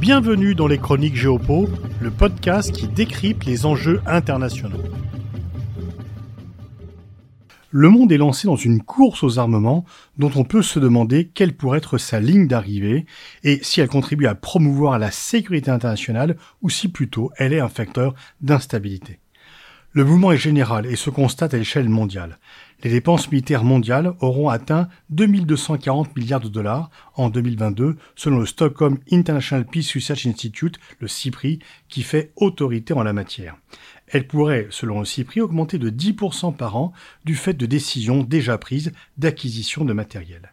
Bienvenue dans les Chroniques Géopo, le podcast qui décrypte les enjeux internationaux. Le monde est lancé dans une course aux armements dont on peut se demander quelle pourrait être sa ligne d'arrivée et si elle contribue à promouvoir la sécurité internationale ou si plutôt elle est un facteur d'instabilité. Le mouvement est général et se constate à l'échelle mondiale. Les dépenses militaires mondiales auront atteint 2240 milliards de dollars en 2022 selon le Stockholm International Peace Research Institute, le CIPRI, qui fait autorité en la matière. Elle pourrait, selon le CIPRI, augmenter de 10% par an du fait de décisions déjà prises d'acquisition de matériel.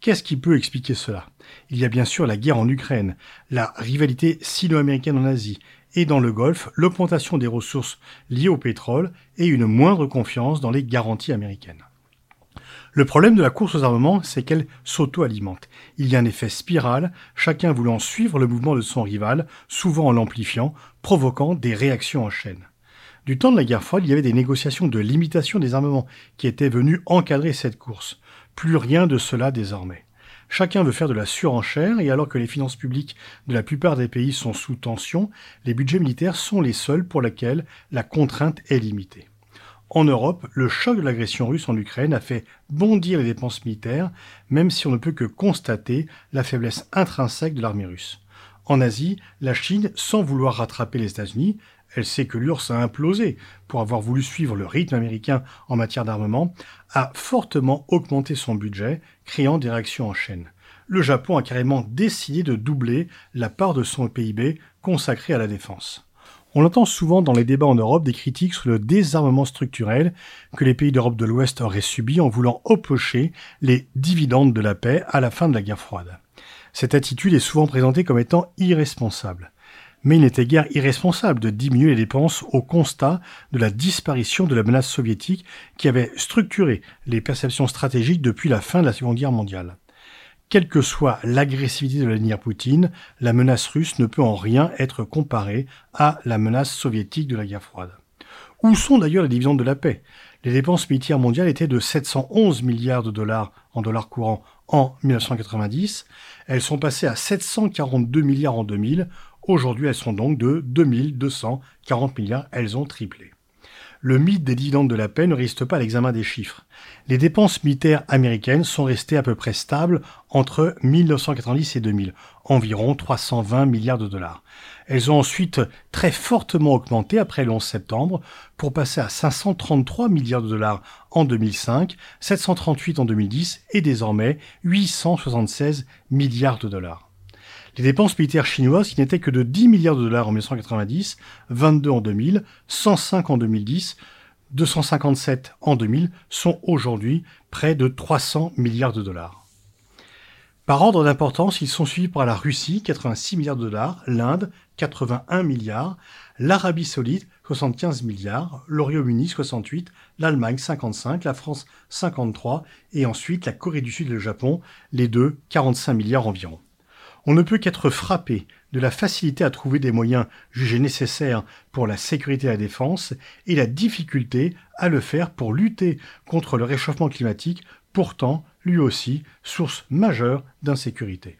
Qu'est-ce qui peut expliquer cela? Il y a bien sûr la guerre en Ukraine, la rivalité sino-américaine en Asie, et dans le Golfe, l'augmentation des ressources liées au pétrole et une moindre confiance dans les garanties américaines. Le problème de la course aux armements, c'est qu'elle s'auto-alimente. Il y a un effet spirale, chacun voulant suivre le mouvement de son rival, souvent en l'amplifiant, provoquant des réactions en chaîne. Du temps de la guerre froide, il y avait des négociations de limitation des armements qui étaient venues encadrer cette course. Plus rien de cela désormais. Chacun veut faire de la surenchère et alors que les finances publiques de la plupart des pays sont sous tension, les budgets militaires sont les seuls pour lesquels la contrainte est limitée. En Europe, le choc de l'agression russe en Ukraine a fait bondir les dépenses militaires, même si on ne peut que constater la faiblesse intrinsèque de l'armée russe. En Asie, la Chine, sans vouloir rattraper les États-Unis, elle sait que l'URSS a implosé pour avoir voulu suivre le rythme américain en matière d'armement, a fortement augmenté son budget, créant des réactions en chaîne. Le Japon a carrément décidé de doubler la part de son PIB consacrée à la défense. On entend souvent dans les débats en Europe des critiques sur le désarmement structurel que les pays d'Europe de l'Ouest auraient subi en voulant oppocher les dividendes de la paix à la fin de la guerre froide. Cette attitude est souvent présentée comme étant irresponsable mais il n'était guère irresponsable de diminuer les dépenses au constat de la disparition de la menace soviétique qui avait structuré les perceptions stratégiques depuis la fin de la Seconde Guerre mondiale. Quelle que soit l'agressivité de Vladimir Poutine, la menace russe ne peut en rien être comparée à la menace soviétique de la guerre froide. Où sont d'ailleurs les dividendes de la paix? Les dépenses militaires mondiales étaient de 711 milliards de dollars en dollars courants en 1990. Elles sont passées à 742 milliards en 2000 Aujourd'hui, elles sont donc de 2240 milliards, elles ont triplé. Le mythe des dividendes de la paix ne reste pas à l'examen des chiffres. Les dépenses militaires américaines sont restées à peu près stables entre 1990 et 2000, environ 320 milliards de dollars. Elles ont ensuite très fortement augmenté après le 11 septembre pour passer à 533 milliards de dollars en 2005, 738 en 2010 et désormais 876 milliards de dollars. Les dépenses militaires chinoises, qui n'étaient que de 10 milliards de dollars en 1990, 22 en 2000, 105 en 2010, 257 en 2000, sont aujourd'hui près de 300 milliards de dollars. Par ordre d'importance, ils sont suivis par la Russie, 86 milliards de dollars, l'Inde, 81 milliards, l'Arabie saoudite, 75 milliards, le Royaume-Uni, 68, l'Allemagne, 55, la France, 53, et ensuite la Corée du Sud et le Japon, les deux, 45 milliards environ. On ne peut qu'être frappé de la facilité à trouver des moyens jugés nécessaires pour la sécurité et la défense et la difficulté à le faire pour lutter contre le réchauffement climatique, pourtant lui aussi source majeure d'insécurité.